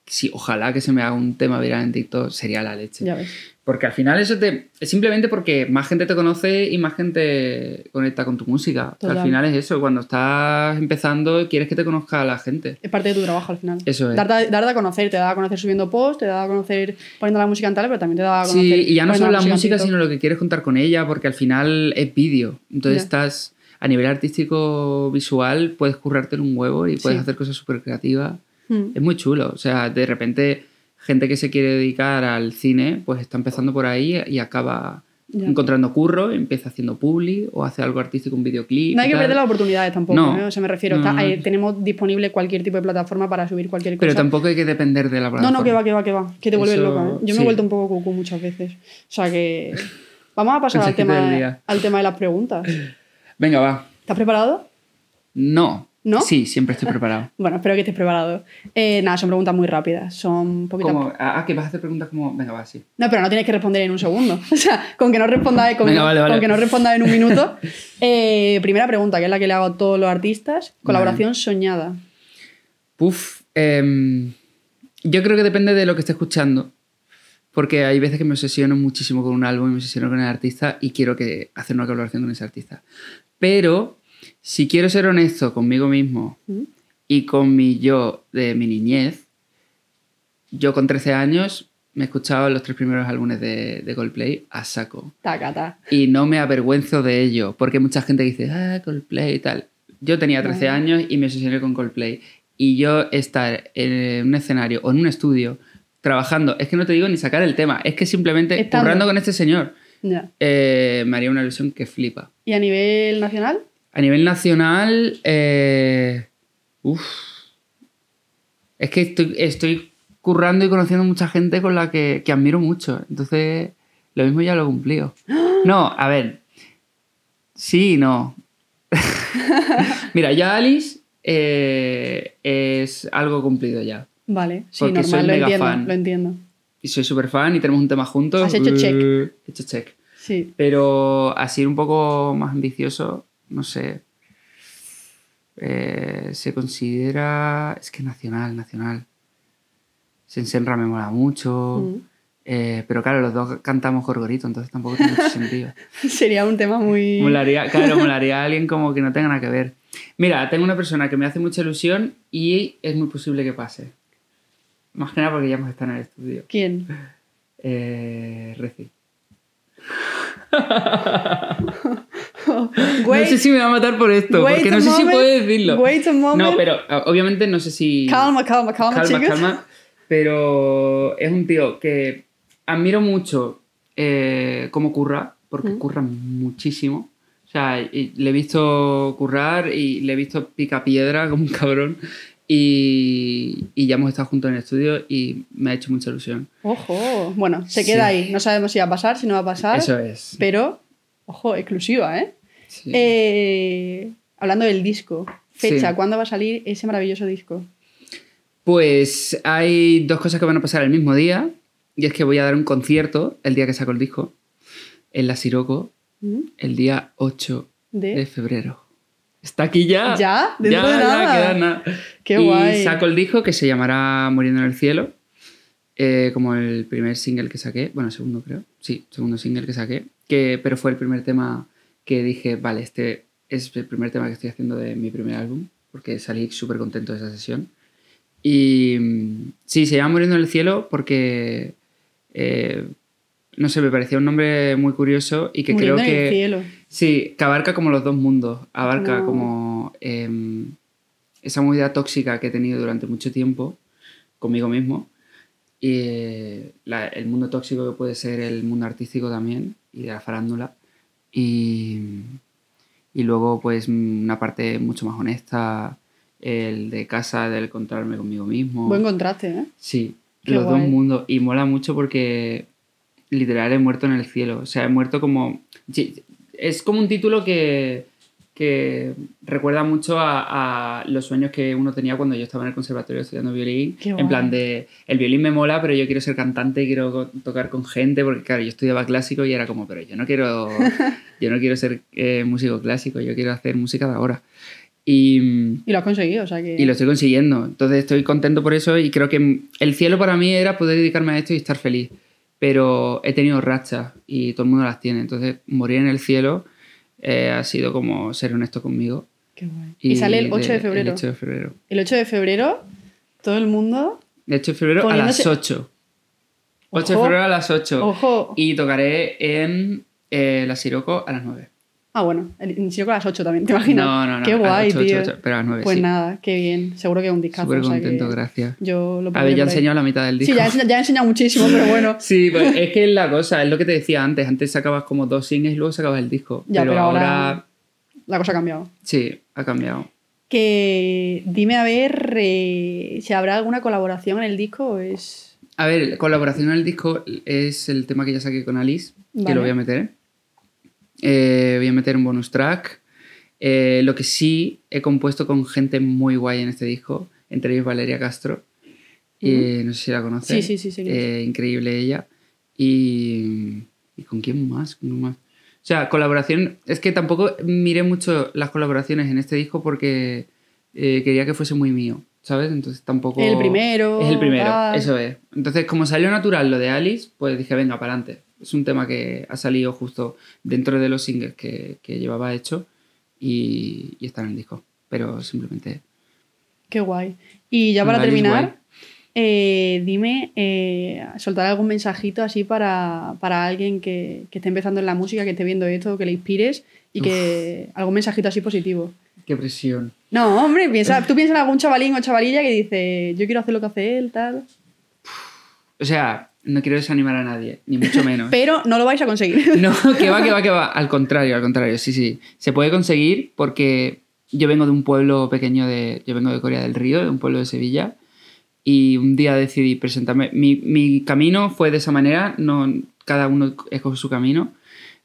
Speaker 2: si ojalá que se me haga un tema viral en TikTok, sería la leche.
Speaker 1: Ya ves.
Speaker 2: Porque al final eso te. Es simplemente porque más gente te conoce y más gente conecta con tu música.
Speaker 1: Total.
Speaker 2: Al final es eso, cuando estás empezando quieres que te conozca la gente.
Speaker 1: Es parte de tu trabajo al final.
Speaker 2: Eso es.
Speaker 1: Darte, a- darte a conocer, te da a conocer subiendo posts, te da a conocer poniendo la música en tal, pero también te da a conocer.
Speaker 2: Sí, y ya no solo la
Speaker 1: en
Speaker 2: música, sino lo que quieres contar con ella, porque al final es vídeo. Entonces estás. A nivel artístico visual, puedes currarte un huevo y puedes
Speaker 1: Sí.
Speaker 2: hacer cosas súper creativas.
Speaker 1: Mm.
Speaker 2: Es muy chulo. O sea, de repente, gente que se quiere dedicar al cine, pues está empezando por ahí y acaba
Speaker 1: Ya.
Speaker 2: encontrando curro, empieza haciendo publi o hace algo artístico, un videoclip.
Speaker 1: No hay que perder las oportunidades tampoco,
Speaker 2: No.
Speaker 1: ¿eh? O sea, me refiero,
Speaker 2: No.
Speaker 1: está- tenemos disponible cualquier tipo de plataforma para subir cualquier cosa.
Speaker 2: Pero tampoco hay que depender de la
Speaker 1: No,
Speaker 2: plataforma.
Speaker 1: no, que va, que va, que va. Que te vuelves
Speaker 2: Eso,
Speaker 1: loca. ¿eh? Yo me
Speaker 2: sí.
Speaker 1: he vuelto un poco cucú muchas veces. O sea que. (laughs) Vamos a pasar al tema, al tema de las preguntas.
Speaker 2: Venga, va.
Speaker 1: ¿Estás preparado?
Speaker 2: No.
Speaker 1: ¿No?
Speaker 2: Sí, siempre estoy preparado. (laughs)
Speaker 1: Bueno, espero que estés preparado. Eh, nada, son preguntas muy rápidas. Son un poquito.
Speaker 2: Como, ah, que vas a hacer preguntas como. Venga, va, sí.
Speaker 1: No, pero no tienes que responder en un segundo. (laughs) O sea, con que no respondas con,
Speaker 2: vale, vale.
Speaker 1: con que no respondas en un (laughs) minuto. Eh, primera pregunta, que es la que le hago a todos los artistas. Colaboración soñada.
Speaker 2: Puf. em, yo creo que depende de lo que esté escuchando. Porque hay veces que me obsesiono muchísimo con un álbum y me obsesiono con el artista y quiero que hacer una colaboración con ese artista. Pero si quiero ser honesto conmigo mismo
Speaker 1: ¿Mm?
Speaker 2: y con mi yo de mi niñez, yo con 13 años me he escuchado los tres primeros álbumes de, de Coldplay a saco.
Speaker 1: Tacata.
Speaker 2: Y no me avergüenzo de ello, porque mucha gente dice, ah, Coldplay y tal. Yo tenía 13
Speaker 1: Vale.
Speaker 2: años y me obsesioné con Coldplay. Y yo estar en un escenario o en un estudio trabajando, es que no te digo ni sacar el tema, es que simplemente
Speaker 1: Estando.
Speaker 2: currando con este señor, eh, me haría una ilusión que flipa.
Speaker 1: ¿Y a nivel nacional?
Speaker 2: A nivel nacional, eh, uf, es que estoy, estoy currando y conociendo mucha gente con la que, que admiro mucho. Entonces, lo mismo ya lo he cumplido. (gasps) No, a ver. Sí y no. (laughs) Mira, ya Alice eh, es algo cumplido ya.
Speaker 1: Vale, sí,
Speaker 2: Porque soy
Speaker 1: normal, lo
Speaker 2: mega
Speaker 1: entiendo,
Speaker 2: fan.
Speaker 1: lo entiendo.
Speaker 2: Y soy súper fan y tenemos un tema juntos.
Speaker 1: Has hecho check.
Speaker 2: Uh, he hecho check.
Speaker 1: Sí.
Speaker 2: Pero así un poco más ambicioso, no sé. Eh, se considera. Es que nacional, nacional. Sensenra me mola mucho.
Speaker 1: Mm.
Speaker 2: eh, pero claro, los dos cantamos Gorgorito, entonces tampoco tiene mucho sentido. (laughs)
Speaker 1: Sería un tema muy...
Speaker 2: Molaría, (laughs) claro, molaría a alguien como que no tenga nada que ver. Mira, tengo una persona que me hace mucha ilusión y es muy posible que pase. Más que nada porque ya hemos estado en el estudio.
Speaker 1: ¿Quién?
Speaker 2: Eh, Reci. (laughs)
Speaker 1: Wait, (laughs)
Speaker 2: no sé si me va a matar por esto, porque no sé si puedo decirlo.
Speaker 1: Wait a moment.
Speaker 2: No, pero ah, obviamente no sé si.
Speaker 1: Calma, calma, calma,
Speaker 2: calma,
Speaker 1: chicos.
Speaker 2: calma, Pero es un tío que admiro mucho eh, cómo curra, porque
Speaker 1: Mm.
Speaker 2: curra muchísimo. O sea, y le he visto currar y le he visto pica piedra (laughs) como un cabrón. Y, y ya hemos estado juntos en el estudio y me ha hecho mucha ilusión.
Speaker 1: Ojo, bueno, se queda
Speaker 2: Sí.
Speaker 1: ahí. No sabemos si va a pasar, si no va a pasar.
Speaker 2: Eso es.
Speaker 1: Pero, ojo, exclusiva, ¿eh?
Speaker 2: Sí.
Speaker 1: Eh, Hablando del disco, fecha,
Speaker 2: Sí.
Speaker 1: ¿cuándo va a salir ese maravilloso disco?
Speaker 2: Pues hay dos cosas que van a pasar el mismo día. Y es que voy a dar un concierto el día que saco el disco en la Siroco
Speaker 1: ¿Mm?
Speaker 2: el día 8
Speaker 1: ¿De?
Speaker 2: de febrero. Está aquí ya.
Speaker 1: ¿Ya? Dentro
Speaker 2: ya,
Speaker 1: de
Speaker 2: ya,
Speaker 1: nada.
Speaker 2: queda nada.
Speaker 1: Qué
Speaker 2: y
Speaker 1: guay.
Speaker 2: saco el disco que se llamará Muriendo en el Cielo. eh, como el primer single que saqué. Bueno, segundo creo. Sí, segundo single que saqué. Que, pero fue el primer tema que dije, vale, este es el primer tema que estoy haciendo de mi primer álbum. Porque salí súper contento de esa sesión. Y mm, sí, se llama Muriendo en el Cielo porque... eh, no sé, me parecía un nombre muy curioso y que
Speaker 1: Muriendo
Speaker 2: creo
Speaker 1: en
Speaker 2: que...
Speaker 1: el cielo.
Speaker 2: Sí, que abarca como los dos mundos. Abarca
Speaker 1: No.
Speaker 2: como em, esa movida tóxica que he tenido durante mucho tiempo conmigo mismo. Y eh, la- el mundo tóxico que puede ser el mundo artístico también y de la farándula. Y, y luego, pues, una parte mucho más honesta, el de casa, del encontrarme conmigo mismo.
Speaker 1: Buen contraste, ¿eh?
Speaker 2: Sí,
Speaker 1: Qué
Speaker 2: los
Speaker 1: guay.
Speaker 2: dos mundos. Y mola mucho porque literal he muerto en el cielo. O sea, he muerto como... Es como un título que, que recuerda mucho a, a los sueños que uno tenía cuando yo estaba en el conservatorio estudiando violín.
Speaker 1: Qué
Speaker 2: en
Speaker 1: guay.
Speaker 2: plan de, el violín me mola, pero yo quiero ser cantante, quiero co- tocar con gente, porque claro, yo estudiaba clásico y era como, pero yo no quiero, (laughs) yo no quiero ser eh, músico clásico, yo quiero hacer música de ahora. Y,
Speaker 1: Y lo has conseguido, o sea que...
Speaker 2: y lo estoy consiguiendo. Entonces estoy contento por eso y creo que el cielo para mí era poder dedicarme a esto y estar feliz. Pero he tenido rachas y todo el mundo las tiene. Entonces morir en el cielo eh, ha sido como ser honesto conmigo.
Speaker 1: Qué guay. Y, sale el 8 de, febrero.
Speaker 2: El 8 de febrero.
Speaker 1: El 8 de febrero, todo el mundo...
Speaker 2: El 8 de febrero
Speaker 1: Poniéndose-
Speaker 2: a las 8. 8 de
Speaker 1: Ojo.
Speaker 2: febrero a las 8.
Speaker 1: Ojo.
Speaker 2: Y tocaré en eh, la Siroco a las 9.
Speaker 1: Ah, bueno, Siroco a las 8 también, ¿te imaginas?
Speaker 2: No, no, no.
Speaker 1: Qué guay,
Speaker 2: 8,
Speaker 1: tío.
Speaker 2: 8, 8, pero a las 9.
Speaker 1: Pues
Speaker 2: sí.
Speaker 1: nada, qué bien. Seguro que es un discazo.
Speaker 2: Súper
Speaker 1: o sea
Speaker 2: contento,
Speaker 1: que
Speaker 2: gracias.
Speaker 1: Yo lo
Speaker 2: A ver, ya he enseñado la mitad del disco.
Speaker 1: Sí, ya he, enseñado, ya he enseñado muchísimo, pero bueno. (laughs)
Speaker 2: Sí, pues es que es la cosa, es lo que te decía antes. Antes sacabas como dos singles y luego sacabas el disco.
Speaker 1: Ya,
Speaker 2: pero,
Speaker 1: pero
Speaker 2: ahora,
Speaker 1: ahora- La cosa ha cambiado.
Speaker 2: sí, ha cambiado.
Speaker 1: Que dime a ver eh, si habrá alguna colaboración en el disco o es...
Speaker 2: A ver, colaboración en el disco es el tema que ya saqué con Alice, que lo voy a meter. Eh, voy a meter un bonus track. Eh, lo que sí he compuesto con gente muy guay en este disco, entre ellos Valeria Castro. Eh, no sé si la conoces.
Speaker 1: Sí, sí, sí, sí.
Speaker 2: Increíble ella. Y, ¿y con quién más? ¿Con quién más? O sea, colaboración. Es que tampoco miré mucho las colaboraciones en este disco porque quería que fuese muy mío, ¿sabes? Entonces tampoco.
Speaker 1: El primero.
Speaker 2: Es el primero,
Speaker 1: tal.
Speaker 2: eso es. Entonces, como salió natural lo de Alice, pues dije, venga, para adelante. Es un tema que ha salido justo dentro de los singles que, que llevaba hecho y, y está en el disco. Pero simplemente.
Speaker 1: Qué guay. Y ya para terminar, eh, dime, eh, soltar algún mensajito así para, para alguien que, que esté empezando en la música, que esté viendo esto, que le inspires y que algún mensajito así positivo.
Speaker 2: Qué presión.
Speaker 1: No, hombre, piensa, tú piensas en algún chavalín o chavalilla que dice, yo quiero hacer lo que hace él, tal.
Speaker 2: O sea, no quiero desanimar a nadie, ni mucho (laughs) menos.
Speaker 1: Pero no lo vais a conseguir. (laughs)
Speaker 2: No, que va, que va, (laughs) que va. Al contrario, al contrario, sí, sí. Se puede conseguir porque yo vengo de un pueblo pequeño de. Yo vengo de Corea del Río, de un pueblo de Sevilla. Y un día decidí presentarme. Mi, mi camino fue de esa manera, no, cada uno escoge su camino.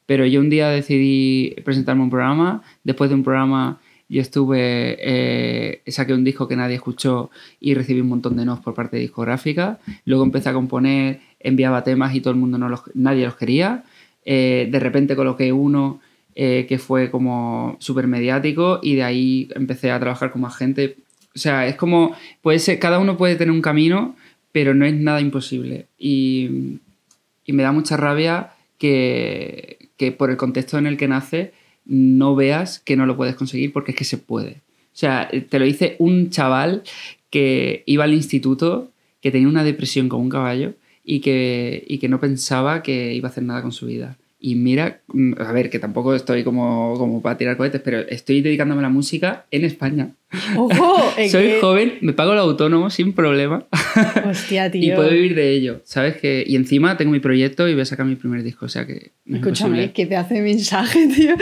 Speaker 2: Pero yo un día decidí presentarme a un programa. Después de un programa, yo estuve. eh, saqué un disco que nadie escuchó y recibí un montón de nos por parte de discográfica. Luego empecé a componer, enviaba temas y todo el mundo no los, nadie los quería. Eh, de repente coloqué uno eh, que fue como súper mediático y de ahí empecé a trabajar con más gente. O sea, es como, puede ser, cada uno puede tener un camino, pero no es nada imposible. Y, y me da mucha rabia que, que por el contexto en el que nace no veas que no lo puedes conseguir porque es que se puede. O sea, te lo dice un chaval que iba al instituto, que tenía una depresión como un caballo y que, y que no pensaba que iba a hacer nada con su vida. Y mira, mm, a ver, que tampoco estoy como, como para tirar cohetes, pero estoy dedicándome a la música en España.
Speaker 1: ¡Ojo! (laughs) es
Speaker 2: Soy joven, me pago el autónomo sin problema (laughs)
Speaker 1: Hostia, tío.
Speaker 2: y puedo vivir de ello, ¿sabes? Que, y encima tengo mi proyecto y voy a sacar mi primer disco, o sea que no es
Speaker 1: Escúchame,
Speaker 2: imposible.
Speaker 1: que te hace mensaje, (laughs) tío.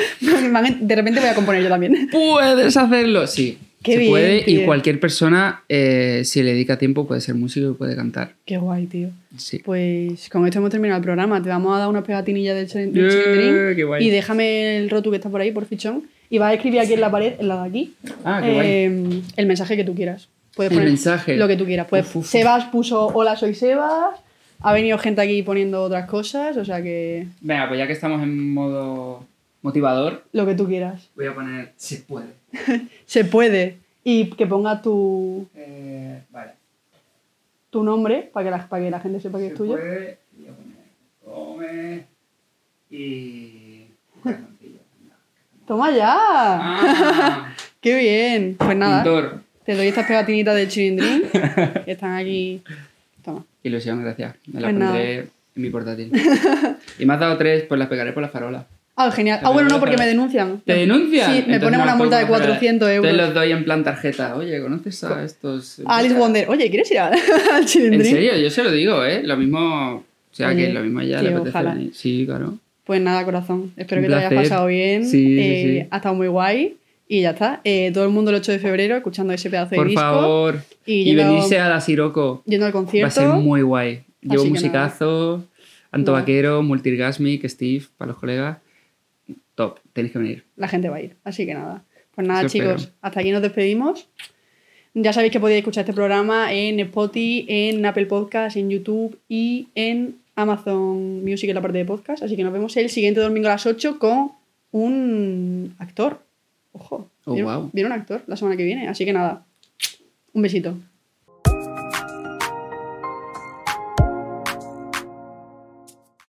Speaker 1: De repente voy a componer yo también.
Speaker 2: ¿Puedes hacerlo? Sí.
Speaker 1: Qué
Speaker 2: se
Speaker 1: bien,
Speaker 2: puede y cualquier persona, eh, si le dedica tiempo, puede ser músico y puede cantar.
Speaker 1: Qué guay, tío.
Speaker 2: Sí.
Speaker 1: Pues con esto hemos terminado el programa. Te vamos a dar una pegatinilla del, chilin- del
Speaker 2: Yeah,
Speaker 1: chilindrín.
Speaker 2: guay.
Speaker 1: Y déjame el rotu que está por ahí, por fichón. Y vas a escribir aquí en la pared, en la de aquí,
Speaker 2: Ah, qué guay.
Speaker 1: eh, el mensaje que tú quieras. Puedes
Speaker 2: El
Speaker 1: poner
Speaker 2: mensaje.
Speaker 1: Lo que tú quieras. Pues
Speaker 2: uf, uf.
Speaker 1: Sebas puso Hola, soy Sebas. Ha venido gente aquí poniendo otras cosas. O sea que
Speaker 2: Venga, pues ya que estamos en modo motivador,
Speaker 1: lo que tú quieras.
Speaker 2: voy a poner se puede. (laughs)
Speaker 1: Se puede. Y que ponga tu,
Speaker 2: Eh, vale.
Speaker 1: tu nombre para que, la, para que la gente sepa que es
Speaker 2: Se
Speaker 1: tuyo.
Speaker 2: puede. Voy a poner come y.
Speaker 1: ¡Toma ya!
Speaker 2: Ah, (laughs)
Speaker 1: ¡Qué bien! Pues nada.
Speaker 2: pintor.
Speaker 1: Te doy estas pegatinitas del chilindrín (laughs) que están aquí. Toma.
Speaker 2: Ilusión, gracias. Me la
Speaker 1: Pues nada.
Speaker 2: pondré en mi portátil. y me has dado tres, pues las pegaré por la farola.
Speaker 1: Ah, genial. Ah, bueno, no, porque me denuncian.
Speaker 2: ¿Te denuncian?
Speaker 1: Sí, me
Speaker 2: Entonces
Speaker 1: ponen
Speaker 2: no
Speaker 1: una
Speaker 2: las
Speaker 1: multa de
Speaker 2: puedo coger.
Speaker 1: 400 euros.
Speaker 2: Te los doy en plan tarjeta. Oye, ¿conoces a estos?
Speaker 1: Alice Wonder. Oye, ¿quieres ir (laughs) al
Speaker 2: En
Speaker 1: chilindrín?
Speaker 2: serio, yo se lo digo, ¿eh? Lo mismo. O sea,
Speaker 1: Oye,
Speaker 2: que lo mismo ya le apetece
Speaker 1: ojalá.
Speaker 2: venir. Sí, claro.
Speaker 1: Pues nada, corazón. Espero
Speaker 2: Un
Speaker 1: que te hayas
Speaker 2: placer.
Speaker 1: pasado bien.
Speaker 2: Sí, sí,
Speaker 1: Eh,
Speaker 2: sí.
Speaker 1: Ha estado muy guay. Y ya está. Eh, todo el mundo el 8 de febrero escuchando ese pedazo de
Speaker 2: Por
Speaker 1: disco.
Speaker 2: favor.
Speaker 1: Y
Speaker 2: Y,
Speaker 1: yendo-
Speaker 2: venirse a la Siroco.
Speaker 1: Yendo al
Speaker 2: Va a
Speaker 1: concierto.
Speaker 2: ser muy guay. Llevo
Speaker 1: Así que
Speaker 2: musicazo, Anto
Speaker 1: Nada.
Speaker 2: Vaquero, Multirgasmic, Steve, para los colegas. Top, tenéis que venir.
Speaker 1: la gente va a ir. Así que nada. Pues nada,
Speaker 2: Eso espero.
Speaker 1: chicos, hasta aquí nos despedimos. Ya sabéis que podéis escuchar este programa en Spotify, en Apple Podcast, en YouTube y en Amazon Music en la parte de podcast. Así que nos vemos el siguiente domingo a las 8 con un actor. Ojo.
Speaker 2: Oh,
Speaker 1: viene,
Speaker 2: wow.
Speaker 1: viene un actor la semana que viene. Así que nada. Un besito.